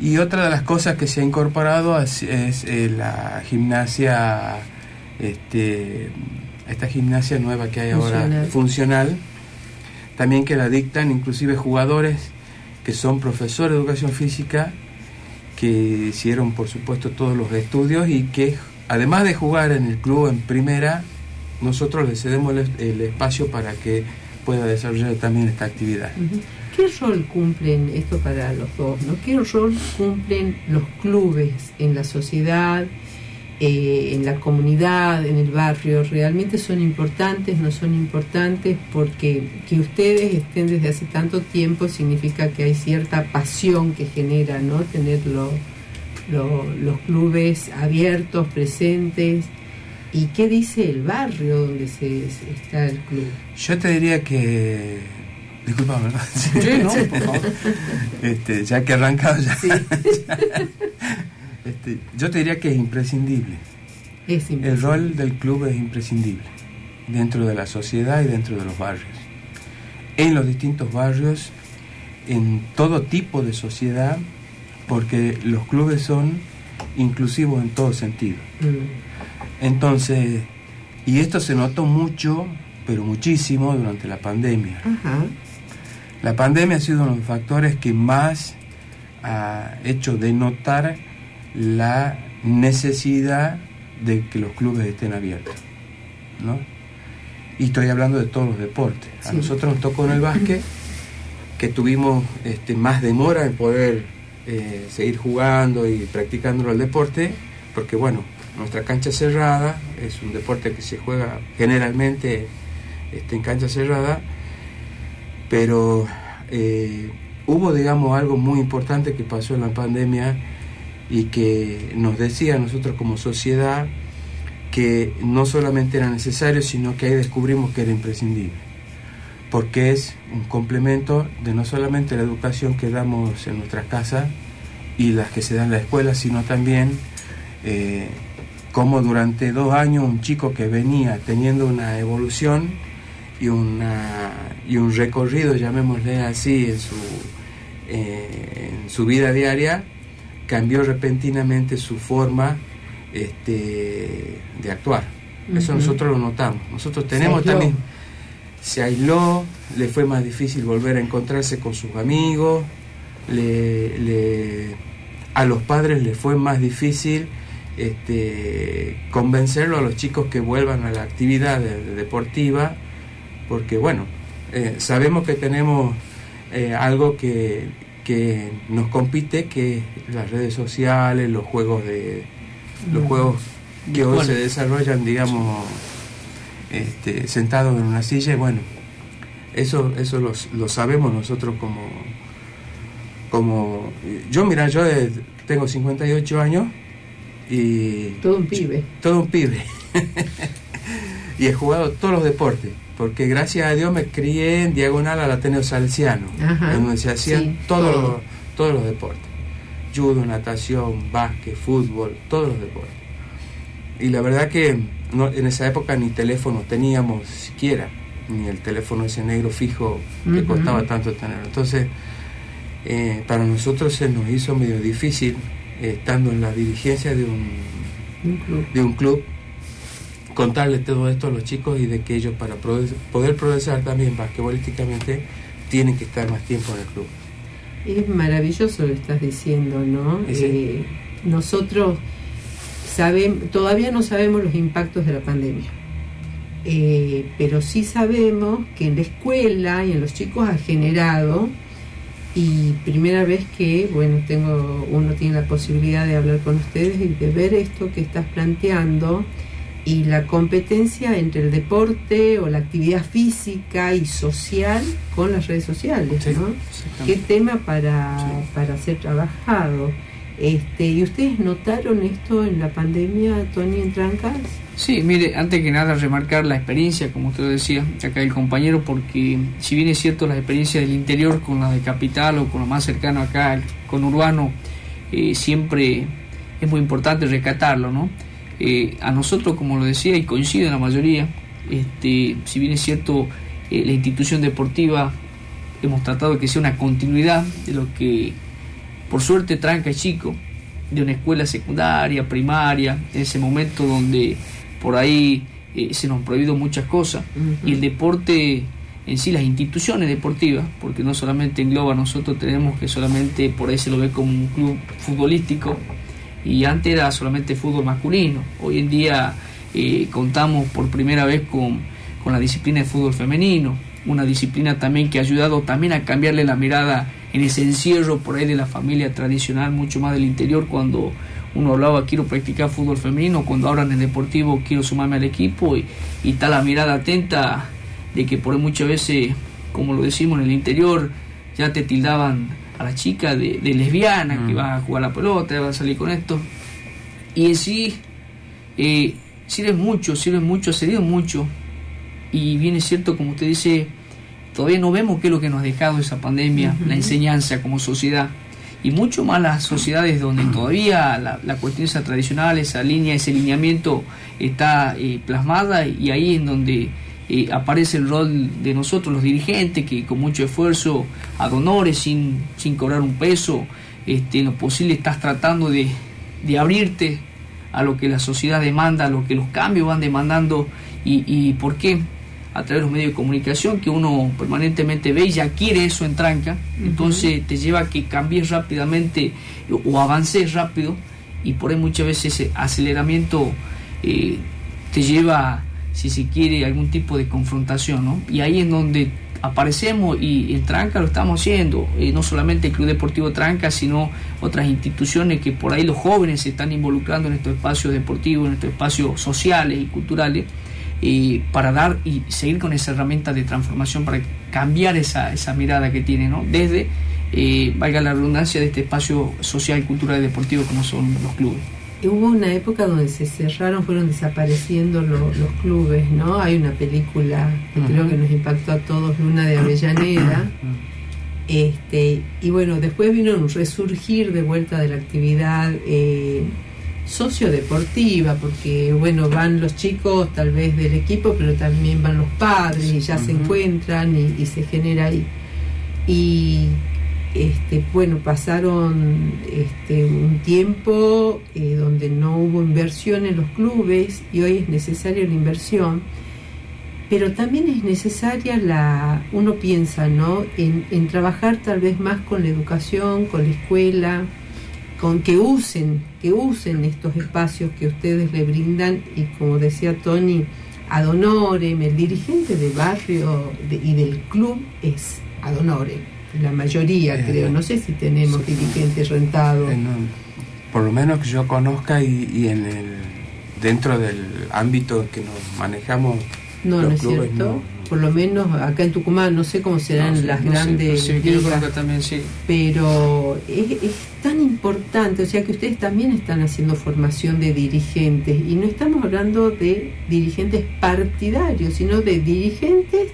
Y otra de las cosas que se ha incorporado es, es, eh, la gimnasia, este, esta gimnasia nueva que hay ahora, Funcional. también que la dictan inclusive jugadores que son profesores de educación física, que hicieron por supuesto todos los estudios y que además de jugar en el club en primera, nosotros le cedemos el, el espacio para que pueda desarrollar también esta actividad. ¿Qué rol cumplen, esto para los dos, ¿no? ¿Qué rol cumplen los clubes en la sociedad eh, en la comunidad, en el barrio, realmente son importantes, no son importantes, porque que ustedes estén desde hace tanto tiempo significa que hay cierta pasión que genera, ¿no? Tener lo- lo- los clubes abiertos, presentes. ¿Y qué dice el barrio donde se, está el club? Yo te diría que. Disculpa, ¿verdad? Sí, no, por favor. Este, ya que he arrancado ya. Sí. Este, yo te diría que es imprescindible. Es El rol del club es imprescindible dentro de la sociedad y dentro de los barrios. En los distintos barrios, en todo tipo de sociedad, porque los clubes son inclusivos en todo sentido. Mm. Entonces, y esto se notó mucho, pero muchísimo durante la pandemia. La pandemia ha sido uno de los factores que más ha hecho denotar la necesidad de que los clubes estén abiertos. ¿no? Y estoy hablando de todos los deportes. A Sí. nosotros nos tocó en el básquet que tuvimos este, más demora en poder eh, seguir jugando y practicando el deporte, porque bueno, nuestra cancha cerrada es un deporte que se juega generalmente este, en cancha cerrada, pero eh, hubo, digamos, algo muy importante que pasó en la pandemia y que nos decía a nosotros como sociedad que no solamente era necesario, sino que ahí descubrimos que era imprescindible, porque es un complemento de no solamente la educación que damos en nuestras casas y las que se dan en la escuela, sino también eh, cómo durante dos años un chico que venía teniendo una evolución y, una, y un recorrido, llamémosle así, en su, eh, en su vida diaria, cambió repentinamente su forma este, de actuar. Eso nosotros lo notamos. Nosotros tenemos también, se aisló, le fue más difícil volver a encontrarse con sus amigos, le, le- a los padres les fue más difícil este, convencerlo a los chicos que vuelvan a la actividad de- de deportiva, porque bueno, eh, sabemos que tenemos eh, algo que, que nos compite, que las redes sociales, los juegos de los juegos que hoy se desarrollan, digamos, este, sentados en una silla, y bueno, eso, eso los- lo sabemos nosotros como, como yo mira, yo eh, tengo 58 años y Todo un pibe. todo un pibe. y he jugado todos los deportes, porque gracias a Dios me crié en diagonal al Ateneo Salesiano, Ajá. en donde se hacían Sí, todos, todo. los, todos los deportes. Judo, natación, básquet, fútbol, todos los deportes. Y la verdad que no- en esa época ni teléfono teníamos siquiera, ni el teléfono ese negro fijo que costaba tanto tenerlo. Entonces, eh, para nosotros se nos hizo medio difícil, eh, estando en la dirigencia de un, Un club. de un club, contarle todo esto a los chicos y de que ellos para poder progresar también basquetbolísticamente tienen que estar más tiempo en el club. Es maravilloso lo que estás diciendo, ¿no? Sí. Eh, nosotros sabemos, todavía no sabemos los impactos de la pandemia, Eh, pero sí sabemos que en la escuela y en los chicos ha generado, y primera vez que, bueno, tengo, uno tiene la posibilidad de hablar con ustedes y de ver esto que estás planteando y la competencia entre el deporte o la actividad física y social con las redes sociales, Sí, ¿no? qué tema para, Sí. para ser trabajado. Este, ¿Y ustedes notaron esto en la pandemia, Tony, en Trancas? Sí, mire, antes que nada remarcar la experiencia, como usted decía, acá el compañero, porque si bien es cierto la experiencia del interior con la de capital o con lo más cercano acá, con urbano, eh, siempre es muy importante rescatarlo, ¿no? Eh, a nosotros, como lo decía, y coincido en la mayoría, este, si bien es cierto eh, la institución deportiva, hemos tratado de que sea una continuidad de lo que por suerte Tranca es chico, de una escuela secundaria, primaria, en ese momento donde por ahí eh, se nos han prohibido muchas cosas. Y el deporte en sí, las instituciones deportivas, porque no solamente engloba, nosotros tenemos que solamente por ahí se lo ve como un club futbolístico y antes era solamente fútbol masculino, hoy en día eh, contamos por primera vez con, con la disciplina de fútbol femenino, una disciplina también que ha ayudado también a cambiarle la mirada en ese encierro por ahí de la familia tradicional, mucho más del interior, cuando uno hablaba quiero practicar fútbol femenino, cuando abran el deportivo quiero sumarme al equipo y, y está la mirada atenta de que por muchas veces, como lo decimos en el interior, ya te tildaban a la chica de, de lesbiana, que Mm. va a jugar la pelota, va a salir con esto. Y en sí, eh, sirve mucho, sirve mucho, ha servido mucho. Y bien es cierto, como usted dice, todavía no vemos qué es lo que nos ha dejado esa pandemia, la enseñanza como sociedad. Y mucho más las sociedades donde todavía la, la cuestión esa tradicional, esa línea, ese lineamiento está eh, plasmada y ahí en donde eh, aparece el rol de nosotros los dirigentes que con mucho esfuerzo, ad honores, sin, sin cobrar un peso, este, en lo posible estás tratando de, de abrirte a lo que la sociedad demanda, a lo que los cambios van demandando. Y, y por qué a través de los medios de comunicación que uno permanentemente ve y ya quiere eso en tranca, entonces te lleva a que cambies rápidamente o avances rápido. Y por ahí muchas veces ese aceleramiento eh, te lleva, si se quiere, algún tipo de confrontación, ¿no? Y ahí en donde aparecemos y en Tranca lo estamos haciendo, eh, no solamente el Club Deportivo Tranca, sino otras instituciones que por ahí los jóvenes se están involucrando en estos espacios deportivos, en estos espacios sociales y culturales, eh, para dar y seguir con esa herramienta de transformación, para cambiar esa, esa mirada que tiene, ¿no? Desde, eh, valga la redundancia, de este espacio social, cultural y deportivo como son los clubes. Hubo una época donde se cerraron, fueron desapareciendo lo- los clubes, ¿no? Hay una película que creo que nos impactó a todos, Luna de Avellaneda. Este, y bueno, después vino un resurgir de vuelta de la actividad eh, sociodeportiva, porque bueno, van los chicos tal vez del equipo, pero también van los padres y ya se encuentran y, y se genera ahí. Y este, bueno, pasaron este, un tiempo eh, donde no hubo inversión en los clubes y hoy es necesaria la inversión, pero también es necesaria la, uno piensa, ¿no? En, trabajar tal vez más con la educación, con la escuela, con que usen, que usen estos espacios que ustedes le brindan y como decía Tony, ad honorem, el dirigente del barrio de- y del club es ad honorem, la mayoría Eh, creo, no sé si tenemos sí. dirigentes rentados. En un- por lo menos que yo conozca y, y en el dentro del ámbito que nos manejamos No, los no es cierto. no- Por lo menos acá en Tucumán, no sé cómo serán No sé, las no sé, grandes pero sí, ligas, también, sí. pero es, es tan importante, o sea que ustedes también están haciendo formación de dirigentes y no estamos hablando de dirigentes partidarios, sino de dirigentes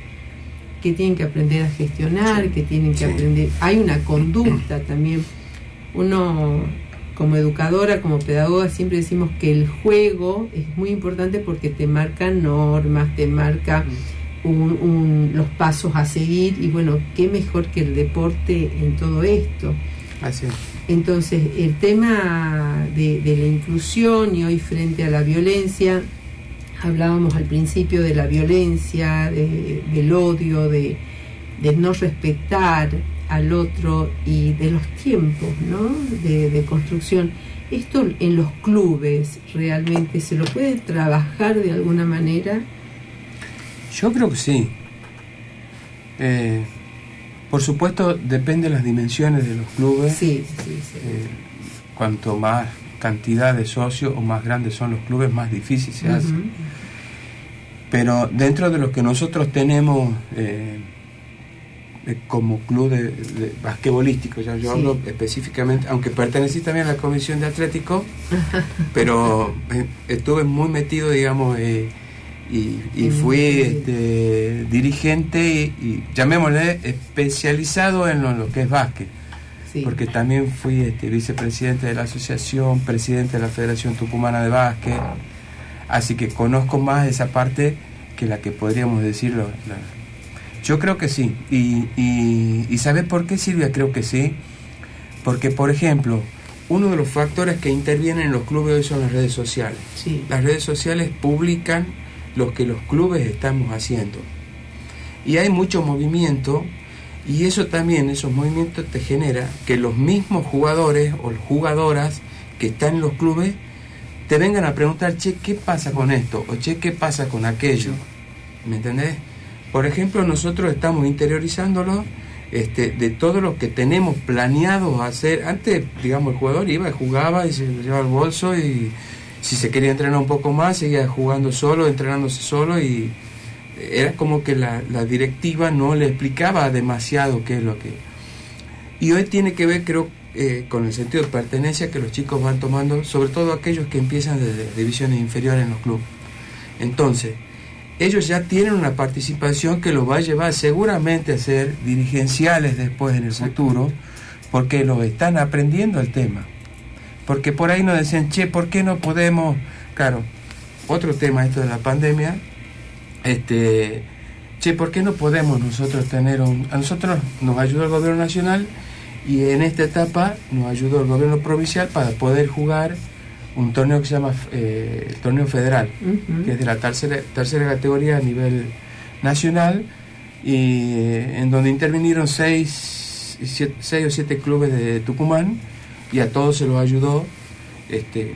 que tienen que aprender a gestionar, que tienen que Sí. aprender, hay una conducta también. Uno como educadora, como pedagoga, siempre decimos que el juego es muy importante porque te marca normas, te marca un- un- los pasos a seguir y bueno, qué mejor que el deporte en todo esto. así es. Entonces, el tema de, de la inclusión y hoy frente a la violencia, hablábamos al principio de la violencia, de- del odio, de, de no respetar al otro y de los tiempos ¿no? de, de construcción. Esto en los clubes realmente se lo puede trabajar de alguna manera. Yo creo que sí. Eh, por supuesto, depende de las dimensiones de los clubes. Sí, sí, sí. Eh, cuanto más cantidad de socios o más grandes son los clubes, más difícil se hace. Pero dentro de lo que nosotros tenemos eh, eh, como club de, de basquetbolístico, ya yo Sí. hablo específicamente, aunque pertenecí también a la comisión de Atlético, pero eh, estuve muy metido, digamos, eh, y, y fui este, dirigente y, y llamémosle especializado en lo, lo que es básquet Sí. porque también fui este, vicepresidente de la asociación, presidente de la Federación Tucumana de Básquet, así que conozco más esa parte que la que podríamos decirlo. la- Yo creo que sí, y, y, y ¿sabes por qué Silvia? Creo que sí, porque por ejemplo, uno de los factores que intervienen en los clubes hoy son las redes sociales. Sí. Las redes sociales publican lo que los clubes estamos haciendo. Y hay mucho movimiento y eso también, esos movimientos te genera que los mismos jugadores o jugadoras que están en los clubes te vengan a preguntar, che, ¿qué pasa con esto? O che, ¿qué pasa con aquello? ¿Me entendés? Por ejemplo, nosotros estamos interiorizándolo este, de todo lo que tenemos planeado hacer. Antes, digamos, el jugador iba, jugaba y se llevaba el bolso y si se quería entrenar un poco más, seguía jugando solo, entrenándose solo y era como que la, la directiva no le explicaba demasiado qué es lo que... Y hoy tiene que ver, creo, eh, con el sentido de pertenencia que los chicos van tomando, sobre todo aquellos que empiezan desde divisiones inferiores en los clubes. Entonces, ellos ya tienen una participación que los va a llevar seguramente a ser dirigenciales después en el futuro, porque lo están aprendiendo el tema. Porque por ahí nos decían, che, ¿por qué no podemos? Claro, otro tema esto de la pandemia, este, che, ¿por qué no podemos nosotros tener un... A nosotros nos ayudó el gobierno nacional y en esta etapa nos ayudó el gobierno provincial para poder jugar un torneo que se llama eh, torneo federal, que es de la tercera, tercera categoría a nivel nacional, y eh, en donde intervinieron seis, seis o siete clubes de Tucumán, y a todos se los ayudó, este,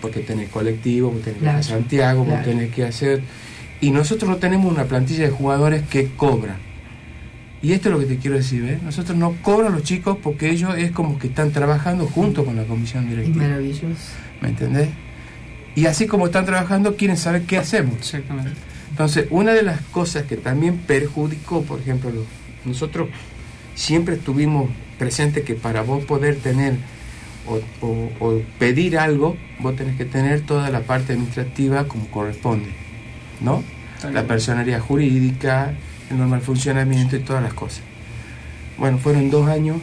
porque tenés colectivo, porque tenés Claro, a Santiago, porque claro. tenés que hacer... Y nosotros no tenemos una plantilla de jugadores que cobran. Y esto es lo que te quiero decir, ¿ves? Nosotros no cobran los chicos porque ellos es como que están trabajando junto con la comisión Es directiva. maravilloso. ¿Me entendés? Y así como están trabajando, quieren saber qué hacemos. Exactamente. Entonces, una de las cosas que también perjudicó, por ejemplo, lo- nosotros siempre estuvimos presentes que para vos poder tener o, o- o pedir algo, vos tenés que tener toda la parte administrativa como corresponde, ¿no? La personería jurídica, el normal funcionamiento y todas las cosas. Bueno, fueron dos años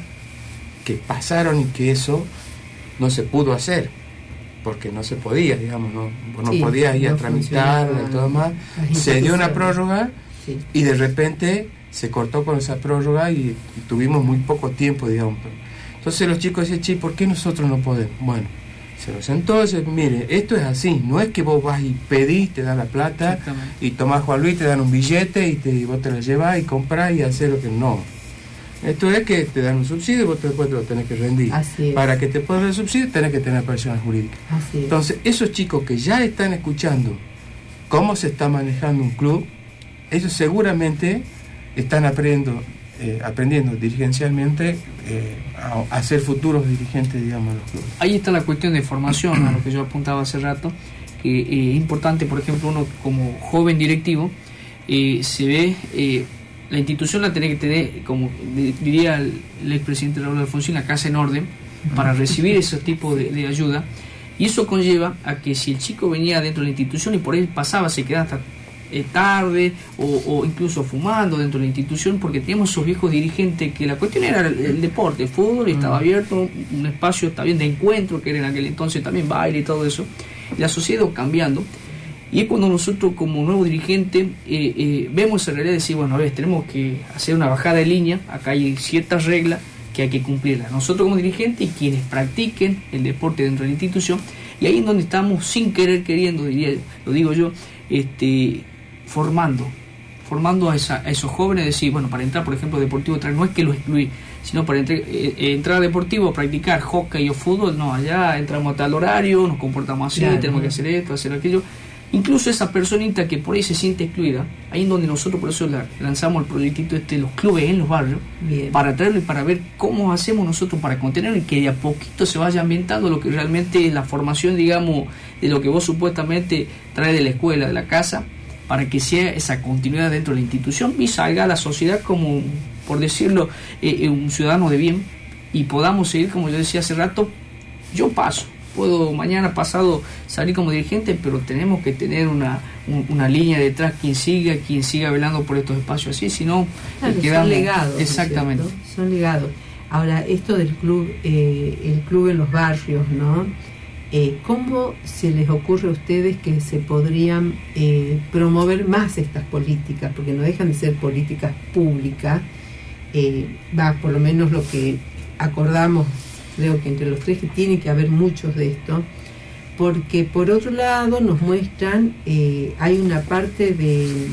que pasaron y que eso no se pudo hacer, porque no se podía, digamos, no, no Sí, podías ir a tramitar y todo más. Se dio una prórroga Sí. y de repente se cortó con esa prórroga y, tuvimos muy poco tiempo, digamos. Entonces los chicos decían, ¿por qué nosotros no podemos? Bueno, se, mire, esto es así, no es que vos vas y pedís, te dan la plata y tomás Juan Luis, te dan un billete y, te, y vos te lo llevas y compras y haces lo que no. Esto es que te dan un subsidio y vos después te lo tenés que rendir. Así es. Para que te puedan dar el subsidio tenés que tener personas jurídicas. Así es. Entonces, esos chicos que ya están escuchando cómo se está manejando un club, ellos seguramente están aprendiendo, eh, aprendiendo dirigencialmente eh, a, ser futuros dirigentes, digamos, de los clubes. Ahí está la cuestión de formación, a lo que yo apuntaba hace rato, que eh, es importante, por ejemplo, uno como joven directivo, eh, se ve, eh, la institución la tiene que tener, como di- diría el, el expresidente Raúl Alfonsín, la casa en orden para recibir ese tipo de, de ayuda. Y eso conlleva a que si el chico venía dentro de la institución y por ahí pasaba, se quedaba hasta eh, tarde o, o incluso fumando dentro de la institución porque teníamos esos viejos dirigentes que la cuestión era el, el deporte, el fútbol y estaba abierto, un espacio también de encuentro que era en aquel entonces también baile y todo eso. La sociedad cambiando y es cuando nosotros como nuevo dirigente eh, eh, vemos esa realidad y decimos, bueno, a ver, tenemos que hacer una bajada de línea, acá hay ciertas reglas que hay que cumplirlas. Nosotros como dirigentes y quienes practiquen el deporte dentro de la institución, y ahí es donde estamos sin querer queriendo, diría, lo digo yo, este, formando, formando a, esa- a esos jóvenes, decir, bueno, para entrar, por ejemplo, a Deportivo Track, no es que lo excluí, sino para entre- eh, entrar a Deportivo practicar hockey o fútbol, no, allá entramos a tal horario, nos comportamos así, Claro. tenemos que hacer esto, hacer aquello. Incluso esa personita que por ahí se siente excluida, ahí es donde nosotros por eso la- lanzamos el proyectito este de los clubes en los barrios, Bien. para traerlo y para ver cómo hacemos nosotros para contenerlo y que de a poquito se vaya ambientando lo que realmente es la formación, digamos, de lo que vos supuestamente traes de la escuela, de la casa, para que sea esa continuidad dentro de la institución y salga a la sociedad como, por decirlo, eh, eh, un ciudadano de bien y podamos seguir, como yo decía hace rato, yo paso. Puedo mañana pasado salir como dirigente, pero tenemos que tener una, un- una línea detrás, quien siga, quien siga velando por estos espacios así, si no, Claro, quedamos- son legados. ¿no es Exactamente. Son legados. Ahora, esto del club, eh, el club en los barrios, ¿no? Eh, ¿Cómo se les ocurre a ustedes que se podrían eh, promover más estas políticas? Porque no dejan de ser políticas públicas. Eh, va, por lo menos lo que acordamos, creo que entre los tres, que tiene que haber muchos de esto. Porque por otro lado nos muestran, hay una parte de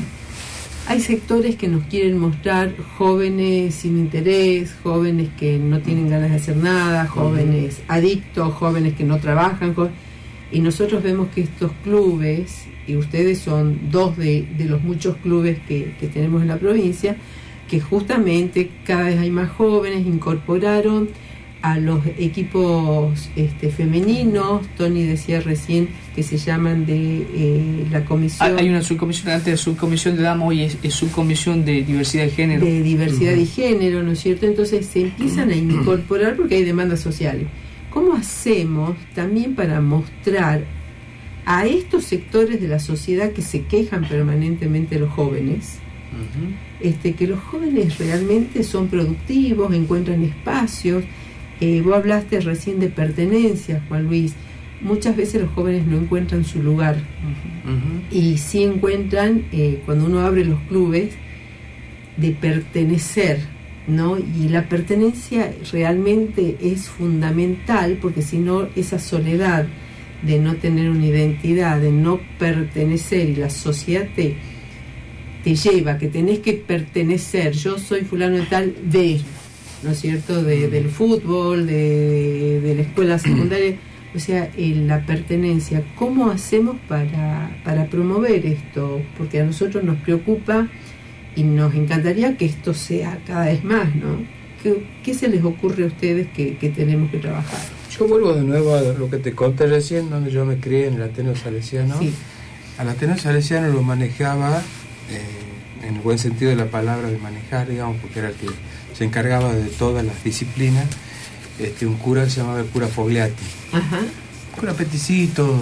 hay sectores que nos quieren mostrar jóvenes sin interés, jóvenes que no tienen ganas de hacer nada, jóvenes adictos, jóvenes que no trabajan. Y nosotros vemos que estos clubes, y ustedes son dos de, de los muchos clubes que, que tenemos en la provincia, que justamente cada vez hay más jóvenes, incorporaron a los equipos este, femeninos, Tony decía recién que se llaman de eh, la comisión... Hay una subcomisión, antes de subcomisión de damos y es, subcomisión de diversidad de género. De diversidad de género, ¿no es cierto? Entonces se empiezan a incorporar porque hay demandas sociales. ¿Cómo hacemos también para mostrar a estos sectores de la sociedad que se quejan permanentemente los jóvenes? este, que los jóvenes realmente son productivos, encuentran espacios, eh, vos hablaste recién de pertenencia, Juan Luis. Muchas veces los jóvenes no encuentran su lugar y sí encuentran, eh, cuando uno abre los clubes, de pertenecer, ¿no? Y la pertenencia realmente es fundamental porque si no, esa soledad de no tener una identidad, de no pertenecer y la sociedad te, te lleva, que tenés que pertenecer, yo soy fulano de tal de ¿no es cierto?, de, del fútbol, de, de, la escuela secundaria, o sea, la pertenencia. ¿Cómo hacemos para, para promover esto? Porque a nosotros nos preocupa y nos encantaría que esto sea cada vez más, ¿no? ¿Qué, se les ocurre a ustedes que, que, tenemos que trabajar? Yo vuelvo de nuevo a lo que te conté recién, donde yo me crié en el Ateneo Salesiano. Sí. Al Ateneo Salesiano lo manejaba, eh, en el buen sentido de la palabra de manejar, digamos, porque era el que se encargaba de todas las disciplinas, este, un cura que se llamaba el cura Fogliati. Ajá. Cura peticito,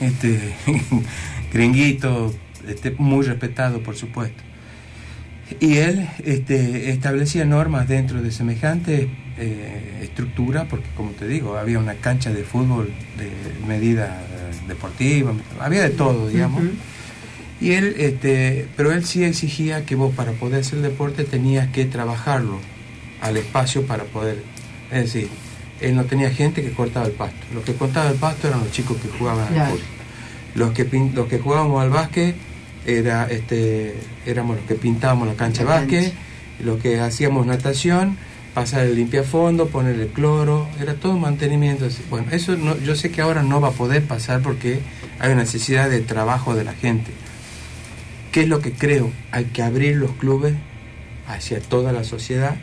este, gringuito, este, muy respetado por supuesto. Y él este, establecía normas dentro de semejante eh, estructura, porque como te digo, había una cancha de fútbol de medida deportiva, había de todo, digamos. Y él, este, pero él sí exigía que vos para poder hacer deporte tenías que trabajarlo al espacio para poder, es decir, él no tenía gente que cortaba el pasto. Los que cortaban el pasto eran los chicos que jugaban al fútbol. Los que, los que jugábamos al básquet era, este, éramos los que pintábamos la cancha de básquet, los que hacíamos natación, pasar el limpiafondo, poner el cloro, era todo mantenimiento. Bueno, eso no, yo sé que ahora no va a poder pasar porque hay una necesidad de trabajo de la gente ¿Qué es lo que creo? Hay que abrir los clubes hacia toda la sociedad.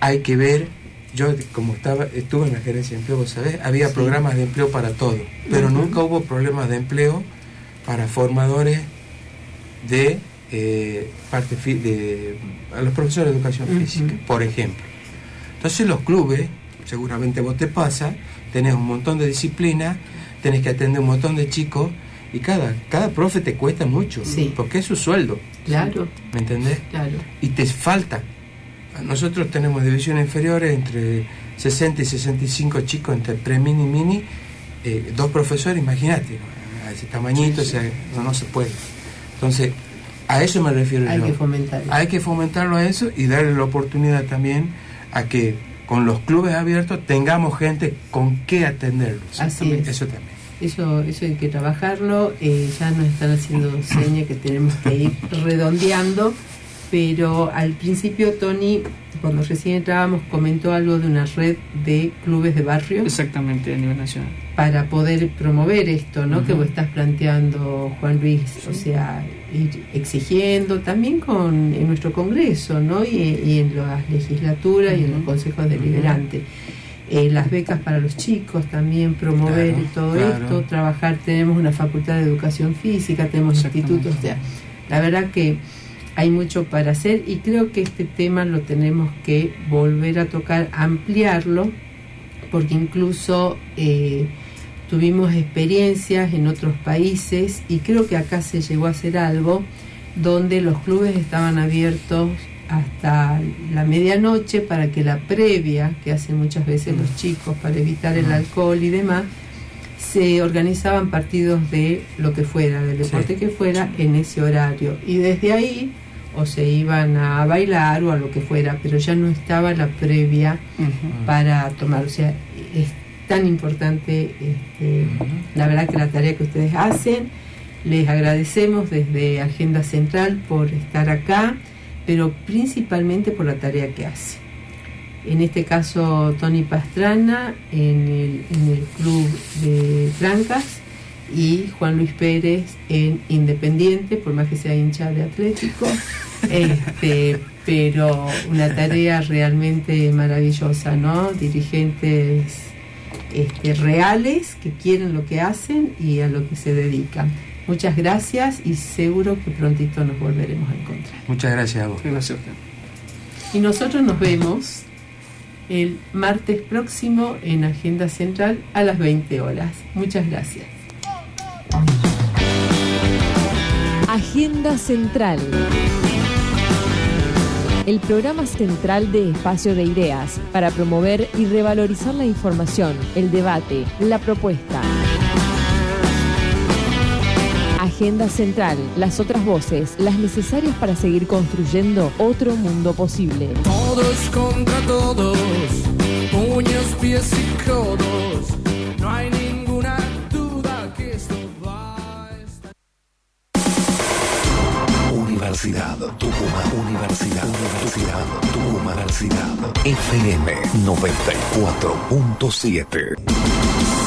Hay que ver, yo como estaba, estuve en la gerencia de empleo, vos sabés, había programas de empleo para todo, pero nunca hubo problemas de empleo para formadores de eh, parte de a los profesores de educación física, por ejemplo. Entonces los clubes, seguramente vos te pasa, tenés un montón de disciplinas, tenés que atender un montón de chicos y cada, cada profe te cuesta mucho, porque es su sueldo. Claro. ¿Me entendés? Claro. Y te falta. Nosotros tenemos divisiones inferiores entre 60 y 65 chicos entre pre-mini y mini, eh, dos profesores, imagínate, a ese tamañito, no, no se puede. Entonces, a eso me refiero Hay yo. que fomentarlo. Hay que fomentarlo a eso y darle la oportunidad también a que con los clubes abiertos tengamos gente con qué atenderlos. Así es. Eso también. Eso, eso hay que trabajarlo. Eh, ya nos están haciendo señas que tenemos que ir redondeando. Pero al principio Tony, cuando recién entrábamos, comentó algo de una red de clubes de barrio. Exactamente, a nivel nacional. Para poder promover esto, ¿no? Que vos estás planteando, Juan Luis. O sea, ir exigiendo también con, en nuestro Congreso, ¿no? Y, en las legislaturas y en los consejos deliberantes. Eh, las becas para los chicos también, promover todo esto, trabajar, tenemos una facultad de educación física, tenemos institutos, o sea, la verdad que hay mucho para hacer y creo que este tema lo tenemos que volver a tocar, ampliarlo, porque incluso eh, tuvimos experiencias en otros países y creo que acá se llegó a hacer algo donde los clubes estaban abiertos hasta la medianoche para que la previa, que hacen muchas veces los chicos para evitar el alcohol y demás, se organizaban partidos de lo que fuera, del deporte que fuera, en ese horario. Y desde ahí o se iban a bailar o a lo que fuera, pero ya no estaba la previa para tomar. O sea, es tan importante, este, la verdad que la tarea que ustedes hacen, les agradecemos desde Agenda Central por estar acá pero principalmente por la tarea que hace. En este caso, Tony Pastrana en el, en el Club de Trancas y Juan Luis Pérez en Independiente, por más que sea hincha de Atlético. Este, pero una tarea realmente maravillosa, ¿no? Dirigentes este, reales que quieren lo que hacen y a lo que se dedican. Muchas gracias y seguro que prontito nos volveremos a encontrar. Muchas gracias a vos. Gracias. Y nosotros nos vemos el martes próximo en Agenda Central a las 20 horas. Muchas gracias. Agenda Central. El programa central de Espacio de Ideas para promover y revalorizar la información, el debate, la propuesta. Agenda Central, las otras voces, las necesarias para seguir construyendo otro mundo posible. Todos contra todos, puños, pies y codos. No hay ninguna duda que esto va a estar. Universidad Tucumán. Universidad. Universidad Tucumán. Universidad. FM 94.7.